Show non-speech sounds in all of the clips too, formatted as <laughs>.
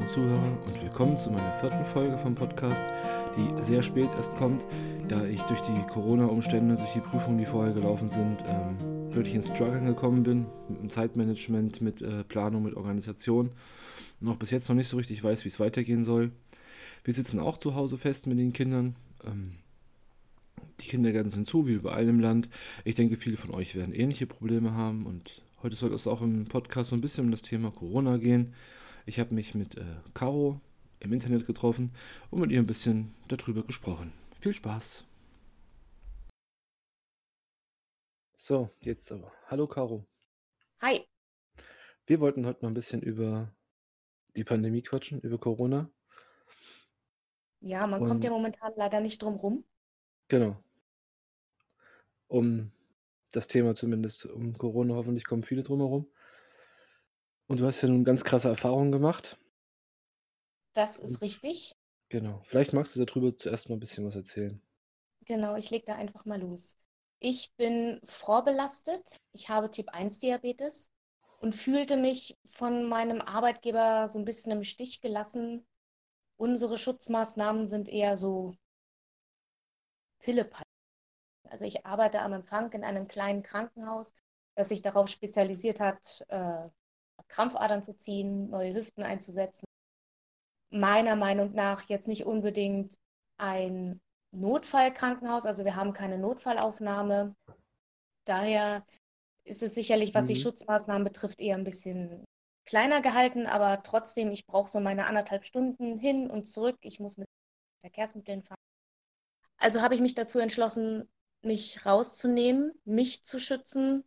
liebe Zuhörer, und willkommen zu meiner vierten Folge vom Podcast, die sehr spät erst kommt, da ich durch die Corona-Umstände, durch die Prüfungen, die vorher gelaufen sind, ähm, wirklich ins Struggle gekommen bin, mit Zeitmanagement, mit äh, Planung, mit Organisation und auch bis jetzt noch nicht so richtig weiß, wie es weitergehen soll. Wir sitzen auch zu Hause fest mit den Kindern. Ähm, die Kindergärten sind zu, wie überall im Land. Ich denke, viele von euch werden ähnliche Probleme haben und heute soll es auch im Podcast so ein bisschen um das Thema Corona gehen. Ich habe mich mit äh, Caro im Internet getroffen und mit ihr ein bisschen darüber gesprochen. Viel Spaß! So, jetzt aber. Hallo Caro. Hi. Wir wollten heute mal ein bisschen über die Pandemie quatschen, über Corona. Ja, man kommt ja momentan leider nicht drum rum. genau, um das Thema zumindest, um Corona, hoffentlich kommen viele drumherum. Und du hast ja nun ganz krasse Erfahrungen gemacht. Das ist richtig. Genau. Vielleicht magst du darüber zuerst mal ein bisschen was erzählen. Genau, ich lege da einfach mal los. Ich bin vorbelastet. Ich habe Typ-1-Diabetes und fühlte mich von meinem Arbeitgeber so ein bisschen im Stich gelassen. Unsere Schutzmaßnahmen sind eher so Pillepalle. Also ich arbeite am Empfang in einem kleinen Krankenhaus, das sich darauf spezialisiert hat, äh, Krampfadern zu ziehen, neue Hüften einzusetzen. Meiner Meinung nach jetzt nicht unbedingt ein Notfallkrankenhaus, also wir haben keine Notfallaufnahme. Daher ist es sicherlich, was die Mhm. Schutzmaßnahmen betrifft, eher ein bisschen kleiner gehalten, aber trotzdem, ich brauche so meine anderthalb Stunden hin und zurück. Ich muss mit Verkehrsmitteln fahren. Also habe ich mich dazu entschlossen, mich rauszunehmen, mich zu schützen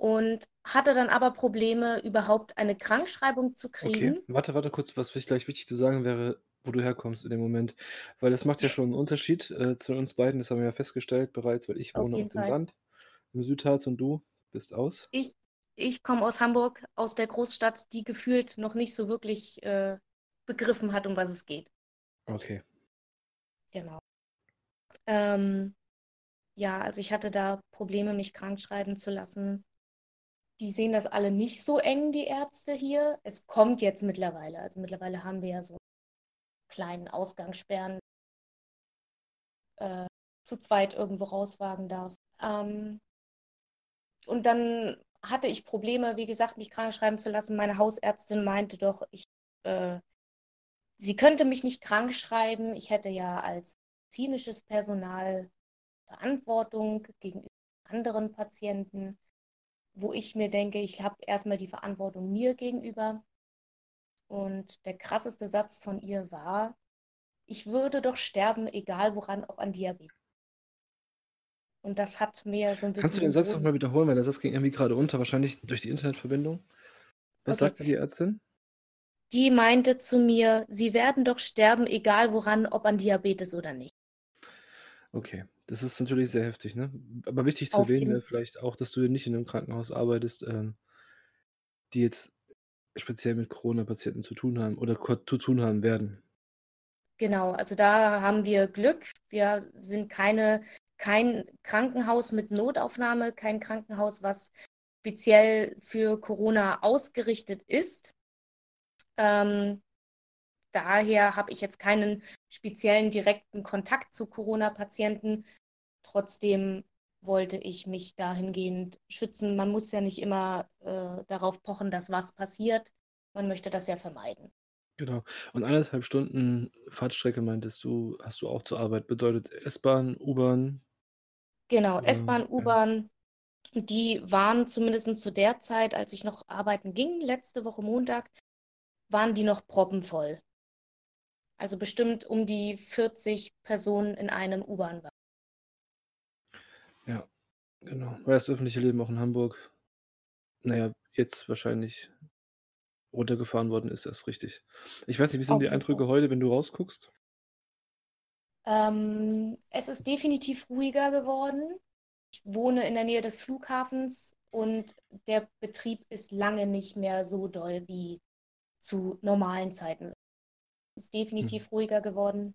und hatte dann aber Probleme, überhaupt eine Krankschreibung zu Okay, kriegen. warte, warte kurz, was vielleicht gleich wichtig zu sagen wäre, wo du herkommst in dem Moment. Weil das macht ja schon einen Unterschied äh, zu uns beiden, das haben wir ja festgestellt bereits, weil ich Auf wohne auf jeden dem Fall. Land, im Südharz und du bist aus. Ich, ich komme aus Hamburg, aus der Großstadt, die gefühlt noch nicht so wirklich äh, begriffen hat, um was es geht. Okay. Genau. Ähm, ja, also ich hatte da Probleme, mich krank schreiben zu lassen. Die sehen das alle nicht so eng, die Ärzte hier. Es kommt jetzt mittlerweile. Also mittlerweile haben wir ja so einen kleinen Ausgangssperren, äh, zu zweit irgendwo rauswagen darf. Ähm, und dann hatte ich Probleme, wie gesagt, mich krank schreiben zu lassen. Meine Hausärztin meinte doch, ich, äh, sie könnte mich nicht krank schreiben. Ich hätte ja als medizinisches Personal Verantwortung gegenüber anderen Patienten, wo ich mir denke, ich habe erstmal die Verantwortung mir gegenüber. Und der krasseste Satz von ihr war, ich würde doch sterben, egal woran, ob an Diabetes. Und das hat mir so ein Kannst du bisschen den Satz nochmal wiederholen, weil der Satz ging irgendwie gerade unter, wahrscheinlich durch die Internetverbindung. Was Okay. sagte die Ärztin? Die meinte zu mir, sie werden doch sterben, egal woran, ob an Diabetes oder nicht. Okay, das ist natürlich sehr heftig, ne? Aber wichtig zu Auf erwähnen jeden wäre vielleicht auch, dass du nicht in einem Krankenhaus arbeitest, ähm, die jetzt speziell mit Corona-Patienten zu tun haben oder ko zu tun haben werden. Genau, also da haben wir Glück. Wir sind keine, kein Krankenhaus mit Notaufnahme, kein Krankenhaus, was speziell für Corona ausgerichtet ist. Ähm, daher habe ich jetzt keinen speziellen direkten Kontakt zu Corona-Patienten. Trotzdem wollte ich mich dahingehend schützen. Man muss ja nicht immer äh, darauf pochen, dass was passiert. Man möchte das ja vermeiden. Genau. Und 1,5 Stunden Fahrtstrecke meintest du, hast du auch zur Arbeit. Bedeutet S-Bahn, U-Bahn? Genau, S-Bahn, ja. U-Bahn, die waren zumindest zu der Zeit, als ich noch arbeiten ging, letzte Woche Montag, waren die noch proppenvoll. Also bestimmt um die 40 Personen in einem U-Bahn-Wagen. Ja, genau. Weil das öffentliche Leben auch in Hamburg, na ja, jetzt wahrscheinlich runtergefahren worden ist, erst richtig. Ich weiß nicht, wie sind Auf die. Eindrücke heute, wenn du rausguckst? Ähm, es ist definitiv ruhiger geworden. Ich wohne in der Nähe des Flughafens und der Betrieb ist lange nicht mehr so doll wie zu normalen Zeiten. Ist definitiv ruhiger geworden.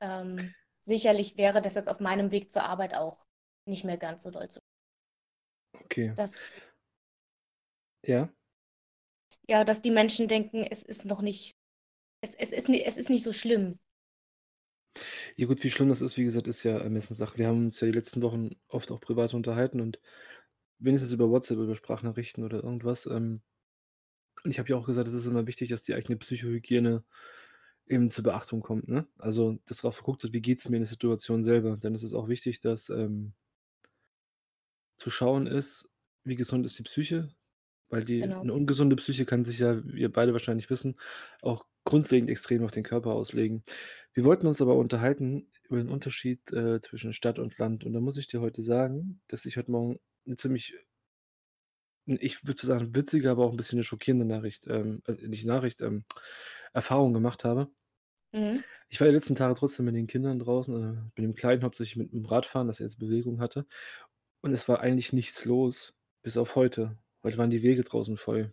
Ähm, sicherlich wäre das jetzt auf meinem Weg zur Arbeit auch nicht mehr ganz so doll zu. Okay. Das, Ja? ja, dass die Menschen denken, es ist noch nicht, es, es, ist, es ist nicht so schlimm. Ja gut, wie schlimm das ist, wie gesagt, ist ja Ermessenssache. Wir haben uns ja die letzten Wochen oft auch privat unterhalten und wenigstens über WhatsApp, über Sprachnachrichten oder irgendwas. Ähm, und ich habe ja auch gesagt, es ist immer wichtig, dass die eigene Psychohygiene eben zur Beachtung kommt, ne? Also, dass darauf geguckt wird, wie geht es mir in der Situation selber? Denn es ist auch wichtig, dass ähm, zu schauen ist, wie gesund ist die Psyche, weil die Genau. eine ungesunde Psyche kann sich ja, wie ihr beide wahrscheinlich wissen, auch grundlegend extrem auf den Körper auslegen. Wir wollten uns aber unterhalten über den Unterschied, äh, zwischen Stadt und Land. Und da muss ich dir heute sagen, dass ich heute Morgen eine ziemlich ich würde sagen, witzige, aber auch ein bisschen 'ne schockierende Nachricht, ähm also nicht Nachricht, ähm, Erfahrung gemacht habe. Mhm. Ich war die letzten Tage trotzdem mit den Kindern draußen, äh, mit dem Kleinen hauptsächlich mit dem Radfahren, dass er jetzt Bewegung hatte. Und es war eigentlich nichts los, bis auf heute. Heute waren die Wege draußen voll.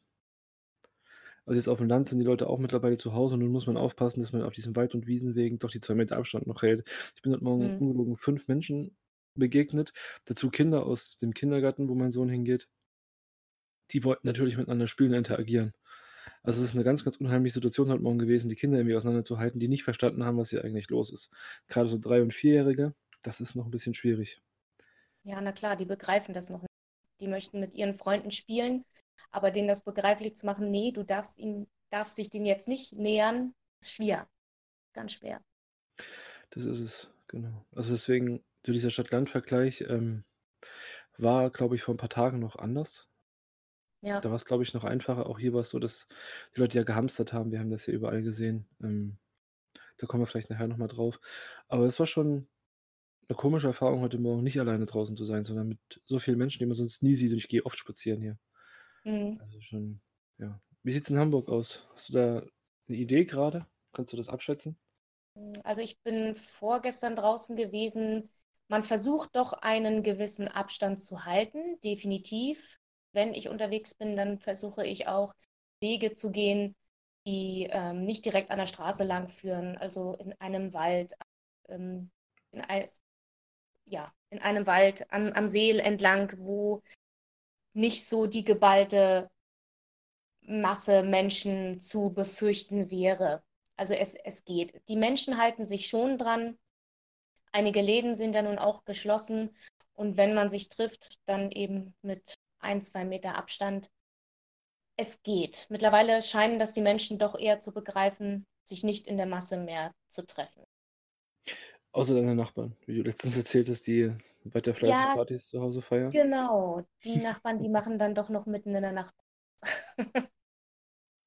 Also, jetzt auf dem Land sind die Leute auch mittlerweile zu Hause und nun muss man aufpassen, dass man auf diesen Wald und Wiesenwegen doch die 2 Meter Abstand noch hält. Ich bin heute Morgen Mhm. ungelogen 5 Menschen begegnet, dazu Kinder aus dem Kindergarten, wo mein Sohn hingeht. Die wollten natürlich miteinander spielen und interagieren. Also, es ist 'ne ganz, ganz unheimliche Situation heute Morgen gewesen, die Kinder irgendwie auseinanderzuhalten, die nicht verstanden haben, was hier eigentlich los ist. Grade so 3 und Vierjährige, das ist noch 'n bisschen schwierig. Ja, na klar, die begreifen das noch nicht. Die möchten mit ihren Freunden spielen, aber denen das begreiflich zu machen: „Ne, du darfst ihn darfst dich denen jetzt nicht nähern“, ist schwer, ganz schwer. Das ist es, genau. Also, deswegen so dieser Stadt-Land-Vergleich, ähm, war, glaube ich, vor 'n paar Tagen noch anders. Ja. Da war's, glaube ich, noch einfacher. Auch hier war's so, dass die Leute ja gehamstert haben. Wir haben das ja überall gesehen. Ähm, da kommen wir vielleicht nachher noch mal drauf. Aber es war schon 'ne komische Erfahrung, heute Morgen nicht alleine draußen zu sein, sondern mit so vielen Menschen, die man sonst nie sieht und ich gehe oft spazieren hier. Mhm. Also schon ja. Wie sieht's in Hamburg aus? Hast du da 'ne Idee grade? Kannst du das abschätzen? Hm, also, ich bin vorgestern draußen gewesen. Man versucht doch einen gewissen Abstand zu halten, definitiv. Wenn ich unterwegs bin, dann versuche ich auch Wege zu gehen, die, ähm, nicht direkt an der Straße lang führen, also in einem Wald, ähm, in ei ja, in einem Wald am am See entlang, wo nicht so die geballte Masse Menschen zu befürchten wäre. Also, es es geht. Die Menschen halten sich schon dran. Einige Läden sind ja nun auch geschlossen und wenn man sich trifft, dann eben mit 1, 2 Meter Abstand. Es geht. Mittlerweile scheinen das die Menschen doch eher zu begreifen, sich nicht in der Masse mehr zu treffen. Außer deine Nachbarn, wie du letztens erzählt hast, die weiter fleißig Ja, Partys zu Hause feiern. genau. Die <laughs> Nachbarn, die machen dann doch noch mitten in der Nacht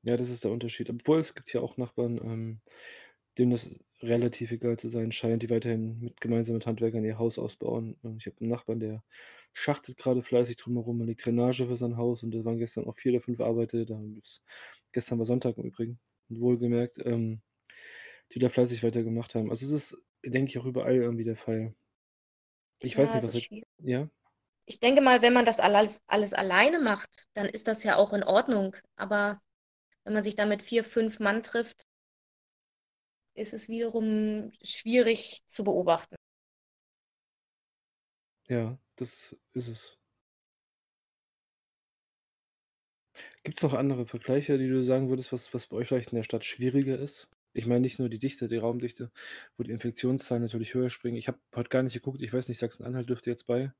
Ja, das ist der Unterschied. Obwohl, es gibt hier auch Nachbarn, ähm, denen das relativ egal zu sein scheint, die weiterhin mit gemeinsam mit Handwerkern ihr Haus ausbauen. Ich habe 'n Nachbarn, der schachtet grade fleißig drumherum legt Drainage für sein Haus und da waren gestern auch 4 oder 5 Arbeiter, da gestern war Sonntag im Übrigen, wohlgemerkt, ähm, die da fleißig weitergemacht haben. Also, es ist, denke ich, auch überall irgendwie der Fall. Ich weiß Ja, nicht, es was schwie ja? Ich denke mal, wenn man das alles alles alleine macht, dann ist das ja auch in Ordnung. Aber wenn man sich da mit 4, 5 Mann trifft ist es wiederum schwierig zu beobachten. Ja, das ist es. Gibt's noch andere Vergleiche, die du sagen würdest, was was bei euch vielleicht in der Stadt schwieriger ist? Ich meine nicht nur die Dichte, die Raumdichte, wo die Infektionszahlen natürlich höher springen. Ich habe heute gar nicht geguckt, ich weiß nicht, Sachsen-Anhalt dürfte jetzt bei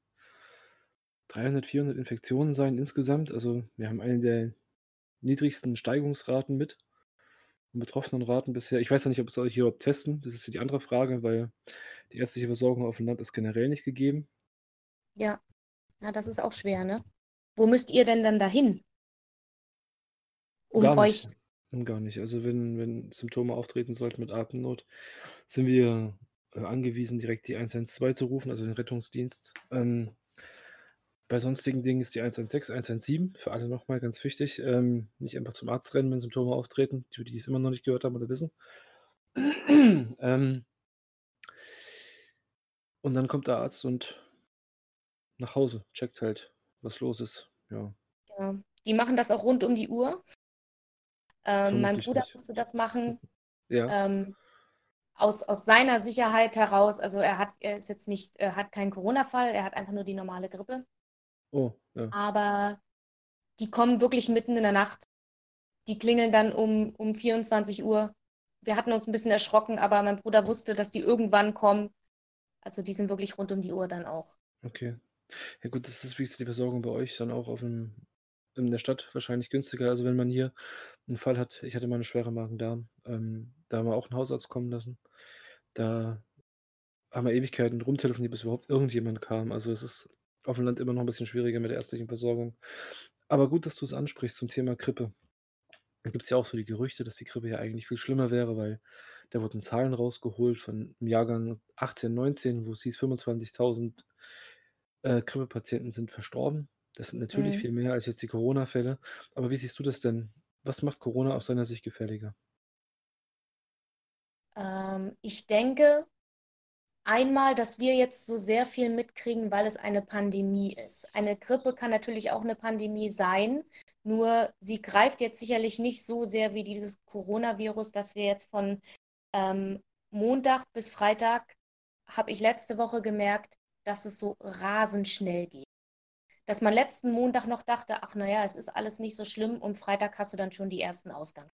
300, 400 Infektionen sein insgesamt. Also, wir haben eine der niedrigsten Steigungsraten mit und Betroffenenraten bisher. Ich weiß ja nicht, ob es euch hier überhaupt testen. Das ist ja die andere Frage, weil die ärztliche Versorgung aufm Land ist generell nicht gegeben. Ja. Ja, das ist auch schwer, ne? Wo müsst ihr denn dann dahin? Um Gar euch nicht, gar nicht. Also, wenn wenn Symptome auftreten sollten mit Atemnot, sind wir, äh, angewiesen, direkt die 112 zu rufen, also den Rettungsdienst. Ähm bei sonstigen Dingen ist die 116, 117 für alle noch mal ganz wichtig. Ähm, nicht einfach zum Arzt rennen, wenn Symptome auftreten, die, die es immer noch nicht gehört haben oder wissen. <clears throat> Ähm und dann kommt der Arzt und nach Hause, checkt halt, was los ist, ja. Ja, die machen das auch rund um die Uhr. Ähm, mein Bruder nicht. musste das machen, <laughs> Ja. ähm, aus aus seiner Sicherheit heraus. Also, er hat er ist jetzt nicht er hat keinen Corona-Fall, er hat einfach nur die normale Grippe. Oh, ja. Aber die kommen wirklich mitten in der Nacht die klingeln dann um, um 24 Uhr. Wir hatten uns ein bisschen erschrocken, aber mein Bruder wusste, dass die irgendwann kommen. Also die sind wirklich rund um die Uhr dann auch. Okay. Ja gut, das ist wie gesagt die Versorgung bei euch dann auch auf dem, in der Stadt wahrscheinlich günstiger. Also wenn man hier einen Fall hat, ich hatte mal eine schwere Magen-Darm, ähm, da haben wir auch einen Hausarzt kommen lassen. Da haben wir Ewigkeiten rumtelefoniert, bis überhaupt irgendjemand kam. Also es ist auf dem Land immer noch ein bisschen schwieriger mit der ärztlichen Versorgung. Aber gut, dass du es ansprichst zum Thema Grippe. Da gibt es ja auch so die Gerüchte, dass die Grippe ja eigentlich viel schlimmer wäre, weil da wurden Zahlen rausgeholt von im Jahrgang 18, 19, wo es hieß, 25.000 äh, Grippepatienten sind verstorben. Das sind natürlich Mhm. viel mehr als jetzt die Corona-Fälle. Aber wie siehst du das denn? Was macht Corona aus deiner Sicht gefährlicher? Ähm, ich denke einmal, dass wir jetzt so sehr viel mitkriegen, weil es eine Pandemie ist. Eine Grippe kann natürlich auch eine Pandemie sein, nur sie greift jetzt sicherlich nicht so sehr wie dieses Coronavirus, dass wir jetzt von ähm, Montag bis Freitag, habe ich letzte Woche gemerkt, dass es so rasend schnell geht. Dass man letzten Montag noch dachte, ach naja, es ist alles nicht so schlimm und Freitag hast du dann schon die ersten Ausgang.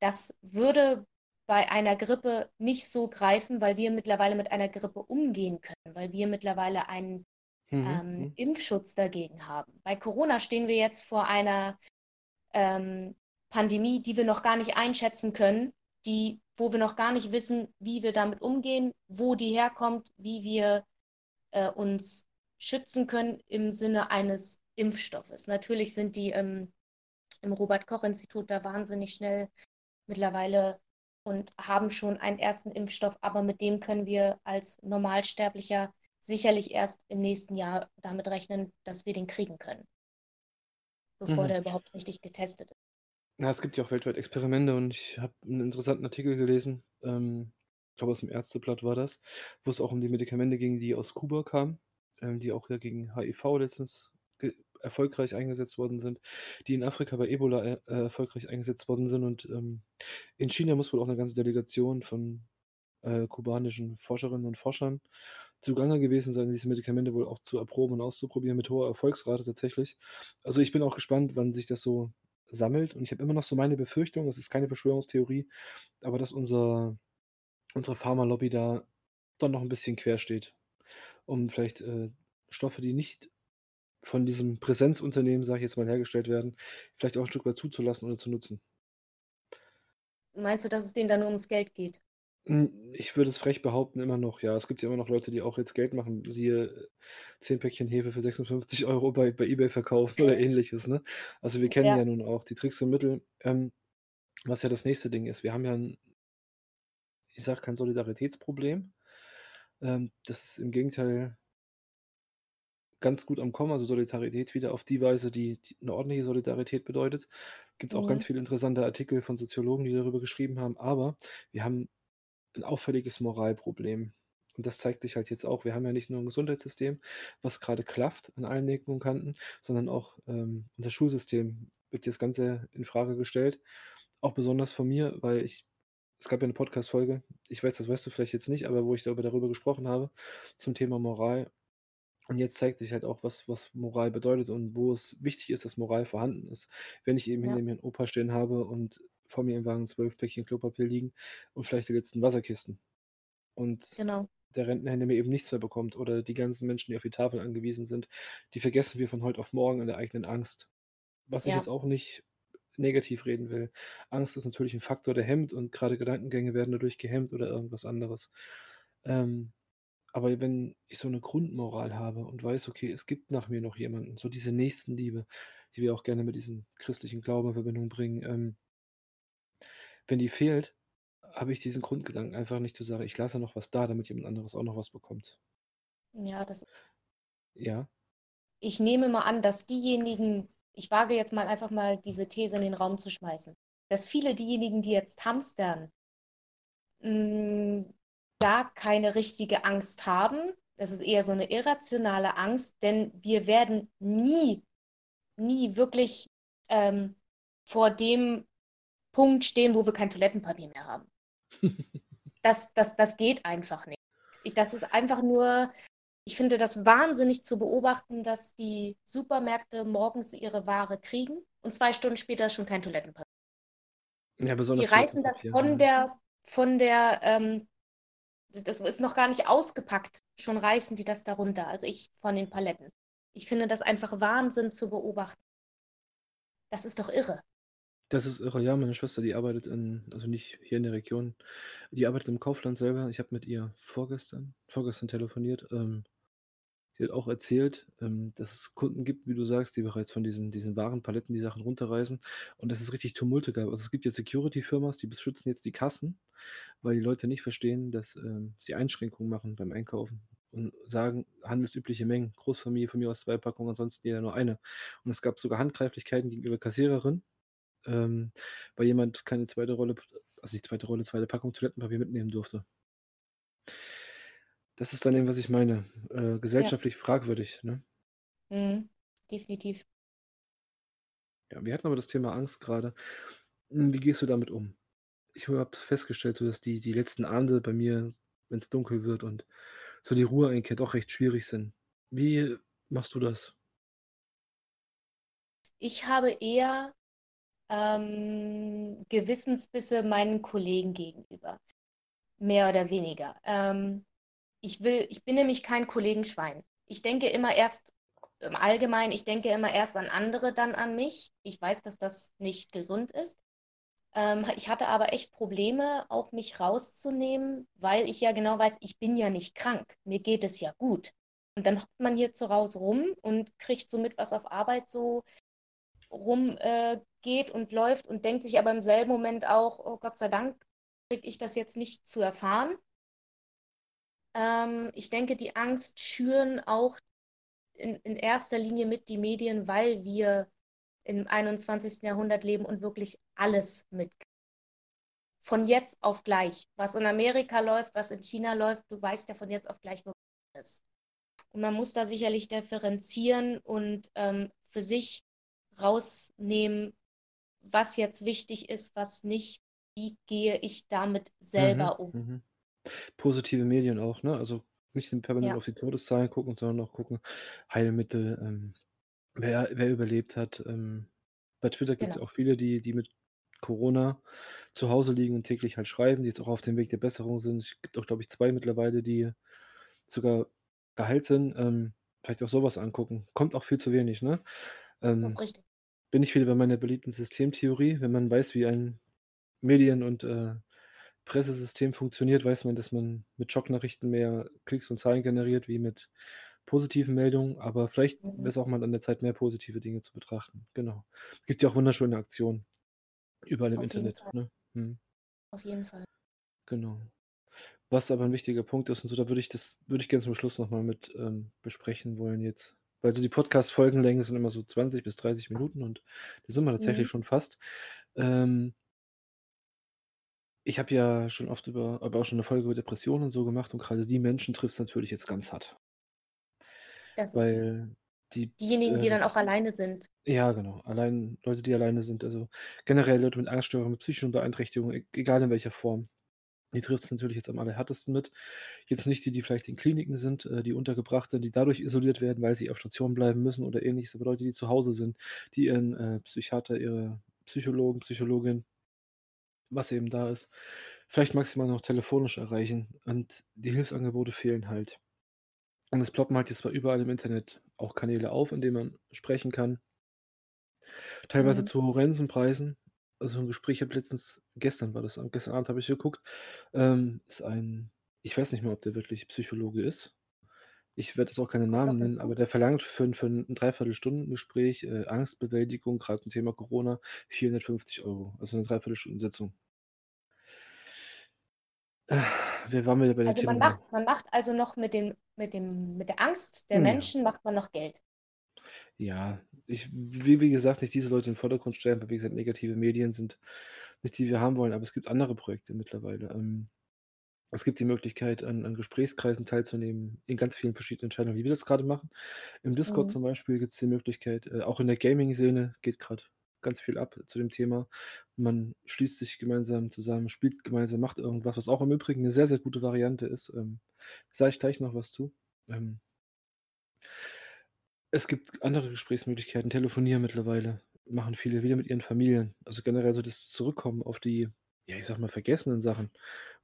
Das würde bei einer Grippe nicht so greifen, weil wir mittlerweile mit einer Grippe umgehen können, weil wir mittlerweile einen Mhm. ähm, mhm. Impfschutz dagegen haben. Bei Corona stehen wir jetzt vor einer ähm, Pandemie, die wir noch gar nicht einschätzen können, die, wo wir noch gar nicht wissen, wie wir damit umgehen, wo die herkommt, wie wir äh, uns schützen können im Sinne eines Impfstoffes. Natürlich sind die ähm, im Robert-Koch-Institut da wahnsinnig schnell mittlerweile und haben schon einen ersten Impfstoff, aber mit dem können wir als Normalsterblicher sicherlich erst im nächsten Jahr damit rechnen, dass wir den kriegen können, bevor Mhm. der überhaupt richtig getestet ist. Ja, es gibt ja auch weltweit Experimente und ich habe einen interessanten Artikel gelesen, ähm, ich glaube aus dem Ärzteblatt war das, wo es auch um die Medikamente ging, die aus Kuba kamen, ähm, die auch ja gegen HIV letztens erfolgreich eingesetzt worden sind, die in Afrika bei Ebola äh, erfolgreich eingesetzt worden sind und ähm, in China muss wohl auch eine ganze Delegation von äh, kubanischen Forscherinnen und Forschern zugange gewesen sein, diese Medikamente wohl auch zu erproben und auszuprobieren mit hoher Erfolgsrate tatsächlich. Also ich bin auch gespannt, wann sich das so sammelt und ich habe immer noch so meine Befürchtung, es ist keine Verschwörungstheorie, aber dass unser, unsere Pharmalobby da doch noch ein bisschen quer steht, um vielleicht äh, Stoffe, die nicht von diesem Präsenzunternehmen, sage ich jetzt mal, hergestellt werden, vielleicht auch ein Stück weit zuzulassen oder zu nutzen. Meinst du, dass es denen dann nur ums Geld geht? Hm, ich würde es frech behaupten, immer noch, ja. Es gibt ja immer noch Leute, die auch jetzt Geld machen, siehe 10 Päckchen Hefe für 56 <laughs> Euro bei, bei eBay verkaufen oder ähnliches, ne? Also wir kennen Ja. ja nun auch die Tricks und Mittel. Ähm, was ja das nächste Ding ist, wir haben ja ein, ich sage kein Solidaritätsproblem. Ähm, das ist im Gegenteil ganz gut am Kommen, also Solidarität wieder auf die Weise, die, die eine ordentliche Solidarität bedeutet. Gibt es auch Mhm. ganz viele interessante Artikel von Soziologen, die darüber geschrieben haben, aber wir haben ein auffälliges Moralproblem. Und das zeigt sich halt jetzt auch. Wir haben ja nicht nur ein Gesundheitssystem, was gerade klafft an allen Ecken und Kanten, sondern auch ähm, unser Schulsystem wird das Ganze in Frage gestellt. Auch besonders von mir, weil ich, es gab ja eine Podcast-Folge, ich weiß, das weißt du vielleicht jetzt nicht, aber wo ich darüber, darüber gesprochen habe, zum Thema Moral. Und jetzt zeigt sich halt auch, was, was Moral bedeutet und wo es wichtig ist, dass Moral vorhanden ist. Wenn ich eben Ja. hinter mir einen Opa stehen habe und vor mir im Wagen zwölf Päckchen Klopapier liegen und vielleicht die letzten Wasserkisten. Und Genau. der Rentner hinter mir eben nichts mehr bekommt oder die ganzen Menschen, die auf die Tafel angewiesen sind, die vergessen wir von heute auf morgen in der eigenen Angst. Was ich Ja. jetzt auch nicht negativ reden will. Angst ist natürlich ein Faktor, der hemmt und gerade Gedankengänge werden dadurch gehemmt oder irgendwas anderes. Ähm, aber wenn ich so eine Grundmoral habe und weiß, okay, es gibt nach mir noch jemanden, so diese Nächstenliebe, die wir auch gerne mit diesem christlichen Glauben in Verbindung bringen, ähm, wenn die fehlt, habe ich diesen Grundgedanken einfach nicht zu sagen, ich lasse noch was da, damit jemand anderes auch noch was bekommt. Ja, das, Ja, ich nehme mal an, dass diejenigen, ich wage jetzt mal einfach mal diese These in den Raum zu schmeißen, dass viele diejenigen, die jetzt hamstern, mh, gar keine richtige Angst haben. Das ist eher so eine irrationale Angst, denn wir werden nie, nie wirklich ähm, vor dem Punkt stehen, wo wir kein Toilettenpapier mehr haben. <laughs> Das, das, das geht einfach nicht. Ich, das ist einfach nur, ich finde das wahnsinnig zu beobachten, dass die Supermärkte morgens ihre Ware kriegen und zwei Stunden später ist schon kein Toilettenpapier. Ja, Die besonders reißen das von der, von der, ähm, das ist noch gar nicht ausgepackt, schon reißen die das darunter, also ich von den Paletten. Ich finde das einfach Wahnsinn zu beobachten. Das ist doch irre. Das ist irre. Ja, meine Schwester, die arbeitet in also nicht hier in der Region, die arbeitet im Kaufland selber. Ich habe mit ihr vorgestern vorgestern telefoniert. Ähm, sie hat auch erzählt, ähm, dass es Kunden gibt, wie du sagst, die bereits von diesen diesen Warenpaletten die Sachen runterreißen und dass es richtig Tumulte gab. Also, es gibt jetzt Security-Firmas, die beschützen jetzt die Kassen, weil die Leute nicht verstehen, dass, ähm, sie Einschränkungen machen beim Einkaufen und sagen, handelsübliche Mengen. Großfamilie von mir aus 2 Packungen, ansonsten jeder nur eine. Und es gab sogar Handgreiflichkeiten gegenüber Kassiererinnen, ähm, weil jemand keine zweite Rolle also nicht zweite Rolle, zweite Packung Toilettenpapier mitnehmen durfte. Das ist dann eben, was ich meine, äh, Ja. gesellschaftlich fragwürdig, ne? Mhm. Definitiv. Ja, wir hatten aber das Thema Angst grade. Hm, wie gehst du damit um? Ich habe festgestellt, so dass die die letzten Abende bei mir, wenn's dunkel wird und so die Ruhe einkehrt, doch recht schwierig sind. Wie machst du das? Ich habe eher, ähm, Gewissensbisse meinen Kollegen gegenüber, mehr oder weniger. Ähm, ich will ich bin nämlich kein Kollegenschwein. Ich denke immer erst im Allgemeinen ich denke immer erst an andere, dann an mich. Ich weiß, dass das nicht gesund ist. Ähm, ich hatte aber echt Probleme, auch mich rauszunehmen, weil ich ja genau weiß, ich bin ja nicht krank. Mir geht es ja gut. Und dann hockt man hier zu Hause rum und kriegt so mit, was auf Arbeit so rum äh, und läuft und denkt sich aber im selben Moment auch, oh Gott sei Dank kriege ich das jetzt nicht zu erfahren. Ähm, ich denke, die Angst schüren auch in, in erster Linie mit die Medien, weil wir im 21. Jahrhundert leben und wirklich alles mitkriegen. Von jetzt auf gleich. Was in Amerika läuft, was in China läuft, du weißt ja von jetzt auf gleich wirklich alles. Und man muss da sicherlich differenzieren und ähm, für sich rausnehmen, was jetzt wichtig ist, was nicht. Wie gehe ich damit selber Mhm, um? mhm. Positive Medien auch, ne? Also, nicht permanent Ja. auf die Todeszahlen gucken, sondern auch gucken, Heilmittel, ähm, wer wer überlebt hat. Ähm, bei Twitter gibt's ja Genau. auch viele, die die mit Corona zu Hause liegen und täglich halt schreiben, die jetzt auch auf dem Weg der Besserung sind. Es gibt auch, glaube ich, 2 mittlerweile, die sogar geheilt sind. Ähm, vielleicht auch so was angucken. Kommt auch viel zu wenig, ne? Das Ähm, ist richtig. bin ich wieder bei meiner beliebten Systemtheorie. Wenn man weiß, wie ein Medien und, äh, Pressesystem funktioniert, weiß man, dass man mit Schocknachrichten mehr Klicks und Zahlen generiert wie mit positiven Meldungen, aber vielleicht Mhm. wär's auch mal an der Zeit, mehr positive Dinge zu betrachten. Genau. Gibt ja auch wunderschöne Aktionen überall im Auf Internet, ne? Mhm. Auf jeden Fall. Genau. Was aber 'n wichtiger Punkt ist und so, da würde ich das würde ich gerne zum Schluss noch mal mit, ähm, besprechen wollen jetzt. Weil so die Podcast-Folgenlänge sind immer so 20 bis 30 Minuten und da sind wir tatsächlich Mhm. schon fast. Ähm ich habe ja schon oft über habe auch schon 'ne Folge über Depressionen und so gemacht und grade die Menschen trifft's natürlich jetzt ganz hart. Das. Weil die, Diejenigen, die äh dann auch alleine sind. Ja, genau. Allein Leute, die alleine sind, also generell Leute mit Angststörungen, mit psychischen Beeinträchtigungen, e egal in welcher Form. Die trifft's natürlich jetzt am allerhärtesten mit. Jetzt nicht die, die vielleicht in Kliniken sind, äh, die untergebracht sind, die dadurch isoliert werden, weil sie auf Station bleiben müssen oder Ähnliches, aber Leute, die zu Hause sind, die ihren, äh, Psychiater, ihre Psychologen, Psychologin was eben da ist, vielleicht maximal noch telefonisch erreichen und die Hilfsangebote fehlen halt. Und es ploppen halt jetzt zwar überall im Internet auch Kanäle auf, in denen man sprechen kann. Teilweise Mhm. zu horrenden Preisen. Also 'n Gespräch ich habe letztens gestern war das, gestern Abend habe ich geguckt, ähm, ist ein ich weiß nicht mehr, ob der wirklich Psychologe ist. Ich werde jetzt auch keine Namen nennen, aber der verlangt für 'n für 'n 3/4-Stunden-Gespräch, äh, Angstbewältigung, grad zum Thema Corona, 450 €, also 'ne 3/4-Stunden-Sitzung. Wir waren wieder bei dem Also, Thema man macht man macht also noch mit dem mit dem mit der Angst der Ja. Menschen macht man noch Geld. Ja, ich will, wie gesagt, nicht diese Leute in den Vordergrund stellen, weil wie gesagt, negative Medien sind nicht die, die wir haben wollen, aber es gibt andere Projekte mittlerweile. Ähm, es gibt die Möglichkeit, an an Gesprächskreisen teilzunehmen in ganz vielen verschiedenen Channeln, wie wir das grade machen. Im Discord Mhm. zum Beispiel gibt's die Möglichkeit äh, auch in der Gaming-Szene geht grad ganz viel ab zu dem Thema. Man schließt sich gemeinsam zusammen, spielt gemeinsam, macht irgendwas, was auch im Übrigen 'ne sehr, sehr gute Variante ist. Ähm, sage ich gleich noch was zu. Ähm Es gibt andere Gesprächsmöglichkeiten, telefonieren mittlerweile. machen viele wieder mit ihren Familien. Also generell so das Zurückkommen auf die, ja, ich sag mal, vergessenen Sachen,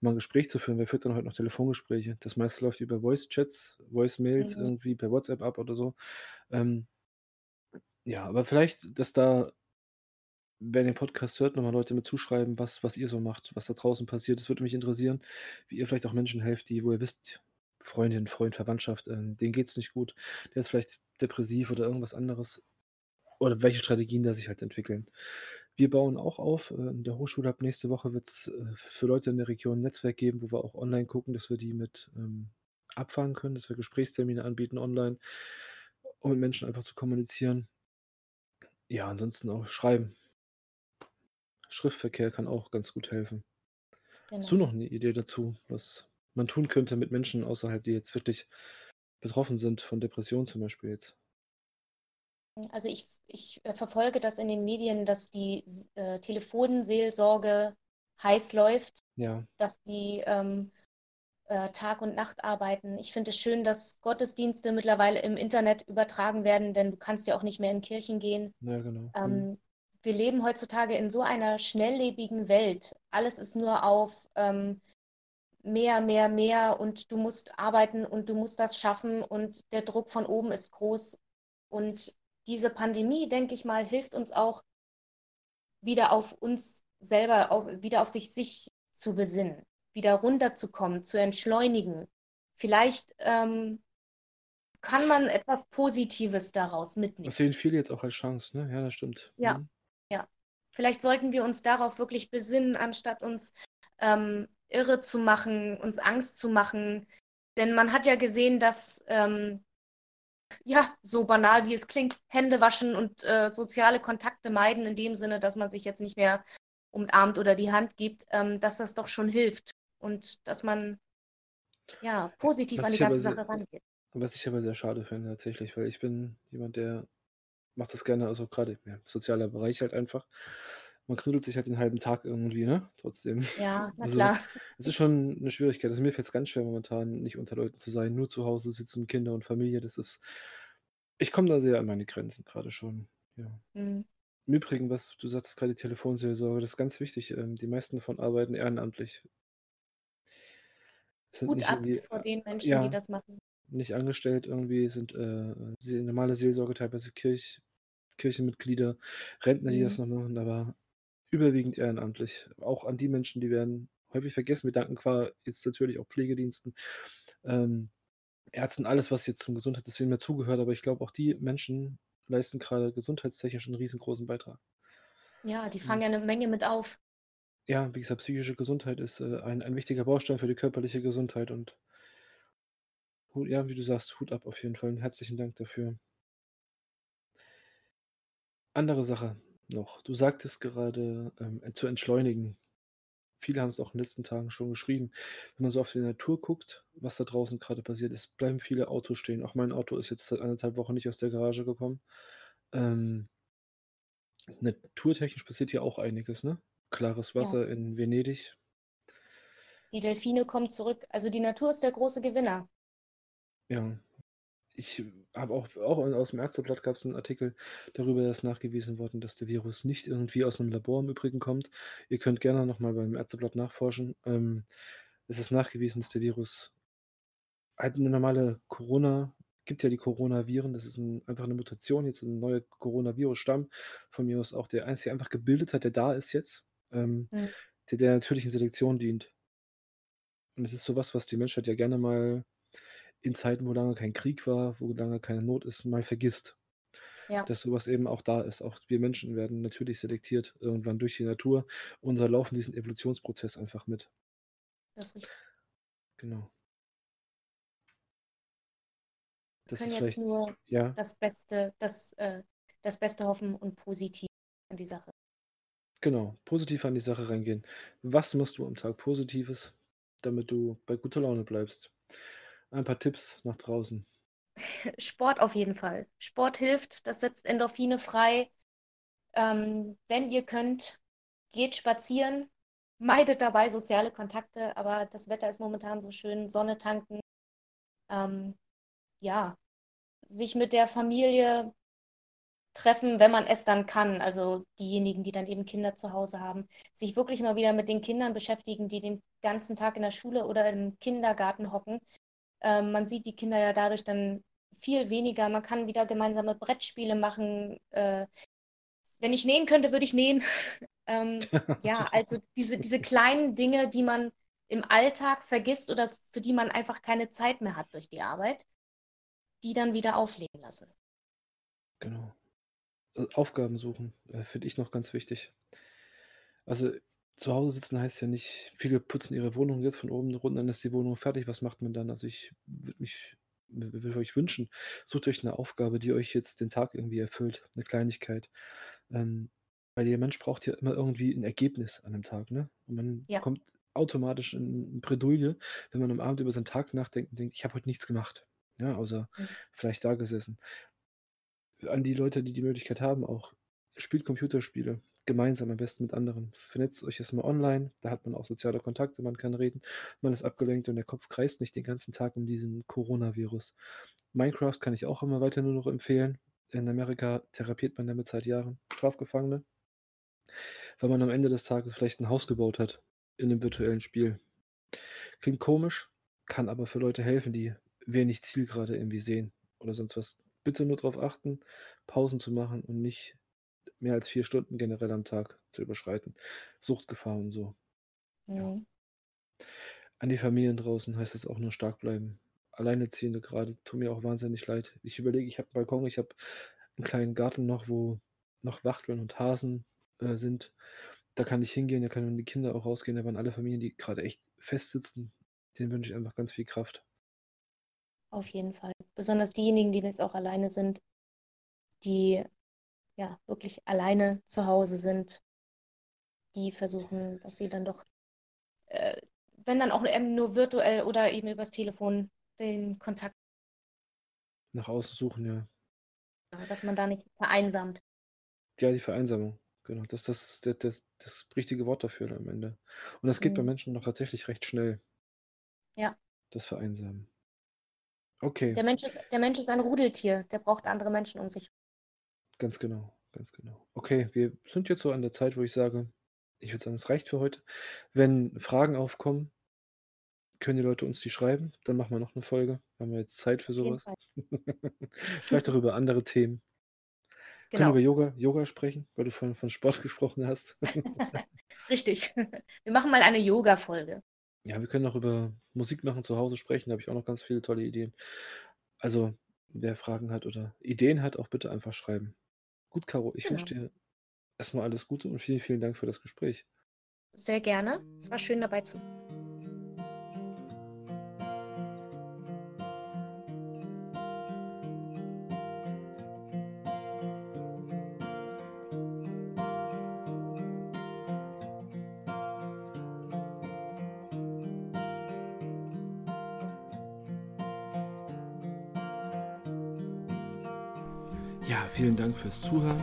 mal ein Gespräch zu führen. Wer führt dann heute noch Telefongespräche? Das meiste läuft über Voice-Chats, Voice-Mails Mhm. irgendwie per WhatsApp ab oder so. Ähm, ja, aber vielleicht, dass da, wer den Podcast hört, nochmal Leute mit zuschreiben, was, was ihr so macht, was da draußen passiert. Das würde mich interessieren, wie ihr vielleicht auch Menschen helft, die, wo ihr wisst, Freundin, Freund, Verwandtschaft, ähm, denen geht's nicht gut. Der ist vielleicht depressiv oder irgendwas anderes. Oder welche Strategien da sich halt entwickeln. Wir bauen auch auf. Äh, in der Hochschule ab nächste Woche wird es äh, für Leute in der Region ein Netzwerk geben, wo wir auch online gucken, dass wir die mit ähm, abfangen können, dass wir Gesprächstermine anbieten online, um mit Menschen einfach zu kommunizieren. Ja, ansonsten auch schreiben. Schriftverkehr kann auch ganz gut helfen. Hast du Genau. noch eine Idee dazu, was man tun könnte mit Menschen außerhalb, die jetzt wirklich betroffen sind von Depressionen zum Beispiel jetzt? Also ich, ich äh, verfolge das in den Medien, dass die äh, Telefonseelsorge heiß läuft, Ja, dass die ähm, äh, Tag und Nacht arbeiten. Ich finde es schön, dass Gottesdienste mittlerweile im Internet übertragen werden, denn du kannst ja auch nicht mehr in Kirchen gehen. ja, genau. Mhm. Ähm, wir leben heutzutage in so einer schnelllebigen Welt. Alles ist nur auf ähm, mehr, mehr, mehr und du musst arbeiten und du musst das schaffen und der Druck von oben ist groß. Und diese Pandemie, denke ich mal, hilft uns auch wieder auf uns selber, auf, wieder auf sich, sich zu besinnen, wieder runterzukommen, zu entschleunigen. Vielleicht ähm, kann man etwas Positives daraus mitnehmen. Das sehen viele jetzt auch als Chance, ne? Ja, das stimmt. Ja. Mhm. Ja, vielleicht sollten wir uns darauf wirklich besinnen, anstatt uns ähm, irre zu machen, uns Angst zu machen. Denn man hat ja gesehen, dass, ähm, ja, so banal wie es klingt, Hände waschen und äh, soziale Kontakte meiden, in dem Sinne, dass man sich jetzt nicht mehr umarmt oder die Hand gibt, ähm, dass das doch schon hilft und dass man ja positiv Was an die ganze sehr- Sache rangeht. Was ich aber sehr schade finde tatsächlich, weil ich bin jemand, der macht das gerne, also gerade ja, sozialer Bereich halt einfach. Man knuddelt sich halt den halben Tag irgendwie, ne? Trotzdem. Ja, na <laughs> Also, klar. Es ist schon eine Schwierigkeit. Also mir fällt es ganz schwer momentan, nicht unter Leuten zu sein, nur zu Hause sitzen, Kinder und Familie. Das ist. Ich komme da sehr an meine Grenzen gerade schon. Ja. Mhm. Im Übrigen, was du sagtest gerade, die Telefonseelsorge, das ist ganz wichtig. Ähm, die meisten davon arbeiten ehrenamtlich. Sind nicht ab vor den Menschen, ja, die das machen. nicht angestellt irgendwie, sind äh, normale Seelsorge, teilweise Kirch, Kirchenmitglieder, Rentner, die das Mhm. noch machen, aber überwiegend ehrenamtlich. Auch an die Menschen, die werden häufig vergessen. Wir danken qua jetzt natürlich auch Pflegediensten, ähm, Ärzten, alles, was jetzt zum Gesundheitssystem dazugehört, aber ich glaube, auch die Menschen leisten gerade gesundheitstechnisch einen riesengroßen Beitrag. Ja, die fangen ja eine Menge mit auf. ja, wie gesagt, psychische Gesundheit ist äh, ein, ein wichtiger Baustein für die körperliche Gesundheit und ja, wie du sagst, Hut ab auf jeden Fall. Herzlichen Dank dafür. Andere Sache noch. Du sagtest gerade, ähm, zu entschleunigen. Viele haben es auch in den letzten Tagen schon geschrieben. Wenn man so auf die Natur guckt, was da draußen gerade passiert ist, bleiben viele Autos stehen. Auch mein Auto ist jetzt seit anderthalb Wochen nicht aus der Garage gekommen. Ähm, naturtechnisch passiert hier auch einiges, ne? Klares Ja. Wasser in Venedig. Die Delfine kommen zurück. Also die Natur ist der große Gewinner. Ja. Ich habe auch, auch aus dem Ärzteblatt gab es einen Artikel darüber, dass nachgewiesen worden, dass der Virus nicht irgendwie aus einem Labor im Übrigen kommt. Ihr könnt gerne nochmal beim Ärzteblatt nachforschen. Ähm, es ist nachgewiesen, dass der Virus halt eine normale Corona, gibt ja die Coronaviren, das ist ein, einfach eine Mutation, jetzt ein neuer Coronavirus-Stamm, von mir aus auch, der einzige einfach gebildet hat, der da ist jetzt, ähm, Mhm. der der natürlichen Selektion dient. Und es ist sowas, was die Menschheit ja gerne mal in Zeiten, wo lange kein Krieg war, wo lange keine Not ist, mal vergisst. Ja, Dass sowas eben auch da ist. Auch wir Menschen werden natürlich selektiert irgendwann durch die Natur und da laufen diesen Evolutionsprozess einfach mit. das ist richtig. Genau. Wir Das können ist jetzt nur ja, das Beste, das, äh, das Beste hoffen und positiv an die Sache. genau, positiv an die Sache reingehen. Was machst du am Tag Positives, damit du bei guter Laune bleibst? Ein paar Tipps nach draußen. <laughs> Sport auf jeden Fall. Sport hilft, das setzt Endorphine frei. Ähm, wenn ihr könnt, geht spazieren, meidet dabei soziale Kontakte, aber das Wetter ist momentan so schön, Sonne tanken. Ähm, ja, sich mit der Familie treffen, wenn man es dann kann. Also diejenigen, die dann eben Kinder zu Hause haben, sich wirklich mal wieder mit den Kindern beschäftigen, die den ganzen Tag in der Schule oder im Kindergarten hocken. Ähm, man sieht die Kinder ja dadurch dann viel weniger. Man kann wieder gemeinsame Brettspiele machen. Äh, wenn ich nähen könnte, würde ich nähen. <laughs> ähm, <laughs> ja, also diese, diese kleinen Dinge, die man im Alltag vergisst oder für die man einfach keine Zeit mehr hat durch die Arbeit, die dann wieder aufleben lassen. Genau. Also Aufgaben suchen, äh, finde ich noch ganz wichtig. Also zu Hause sitzen heißt ja nicht, viele putzen ihre Wohnung jetzt von oben runter, dann ist die Wohnung fertig. Was macht man dann? Also ich würde mich würde euch wünschen, sucht euch eine Aufgabe, die euch jetzt den Tag irgendwie erfüllt, eine Kleinigkeit. Ähm, weil der Mensch braucht ja immer irgendwie ein Ergebnis an einem Tag, ne? Und man Ja. kommt automatisch in Bredouille, wenn man am Abend über seinen Tag nachdenkt und denkt: „Ich habe heute nichts gemacht“, ja, außer Mhm. vielleicht da gesessen. An die Leute, die die Möglichkeit haben auch, spielt Computerspiele gemeinsam, am besten mit anderen. Vernetzt euch erst mal online, da hat man auch soziale Kontakte, man kann reden, man ist abgelenkt und der Kopf kreist nicht den ganzen Tag um diesen Coronavirus. Minecraft kann ich auch immer weiter nur noch empfehlen. In Amerika therapiert man damit seit Jahren Strafgefangene, weil man am Ende des Tages vielleicht ein Haus gebaut hat in 'nem virtuellen Spiel. Klingt komisch, kann aber für Leute helfen, die wenig Zielgerade irgendwie sehen oder sonst was. Bitte nur drauf achten, Pausen zu machen und nicht mehr als 4 Stunden generell am Tag zu überschreiten. Suchtgefahr und so. Ja. Mhm. An die Familien draußen heißt es auch nur stark bleiben. Alleinerziehende grade tun mir auch wahnsinnig leid. Ich überlege, ich habe 'n Balkon, ich habe 'n kleinen Garten noch, wo noch Wachteln und Hasen, äh, sind. Da kann ich hingehen, da können die Kinder auch rausgehen. Da waren alle Familien, die grade echt festsitzen. Denen wünsche ich einfach ganz viel Kraft. Auf jeden Fall. Besonders diejenigen, die jetzt auch alleine sind, die ja wirklich alleine zu Hause sind, die versuchen, dass sie dann doch, äh, wenn dann auch eben nur virtuell oder eben übers Telefon den Kontakt Nach außen suchen, ja. dass man da nicht vereinsamt. Ja, die Vereinsamung, genau. Das das ist d das das richtige Wort dafür am Ende. Und das geht bei Mhm. Menschen doch tatsächlich recht schnell. Ja. Das Vereinsamen. Okay. Der Mensch ist der Mensch ist ein Rudeltier, der braucht andere Menschen um sich. Ganz genau, ganz genau. Okay, wir sind jetzt so an der Zeit, wo ich sage, ich würde sagen, es reicht für heute. Wenn Fragen aufkommen können die Leute uns die schreiben, dann machen wir noch 'ne Folge. Haben wir jetzt Zeit für sowas. <laughs> Vielleicht auch über andere Themen. Können Genau. über Yoga Yoga sprechen, weil du vorhin von Sport gesprochen hast. <laughs> Richtig. <laughs> Wir machen mal eine Yoga-Folge. Ja, wir können auch über Musik machen, zu Hause sprechen, da habe ich auch noch ganz viele tolle Ideen. Also, wer Fragen hat oder Ideen hat, auch bitte einfach schreiben. Gut, Caro, ich wünsche Genau. dir erst mal alles Gute und vielen, vielen Dank für das Gespräch. Sehr gerne. Es war schön dabei zu sein. Ja, vielen Dank fürs Zuhören.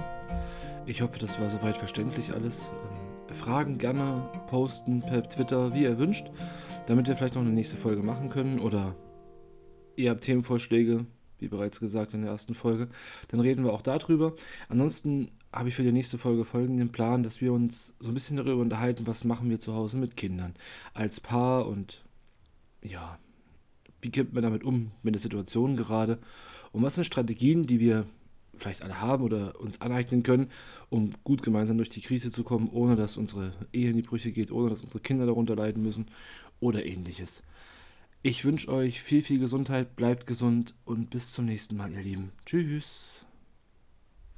Ich hoffe, das war soweit verständlich alles. Ähm, Fragen gerne posten per Twitter, wie ihr wünscht, damit wir vielleicht noch eine nächste Folge machen können oder ihr habt Themenvorschläge, wie bereits gesagt in der ersten Folge, dann reden wir auch darüber. Ansonsten habe ich für die nächste Folge folgenden Plan, dass wir uns so ein bisschen darüber unterhalten, was machen wir zu Hause mit Kindern als Paar und ja, wie geht man damit um mit der Situation gerade und was sind Strategien, die wir vielleicht alle haben oder uns aneignen können, um gut gemeinsam durch die Krise zu kommen, ohne dass unsere Ehe in die Brüche geht, ohne dass unsere Kinder darunter leiden müssen oder ähnliches. Ich wünsche euch viel, viel Gesundheit, bleibt gesund und bis zum nächsten Mal, ihr Lieben. Tschüss.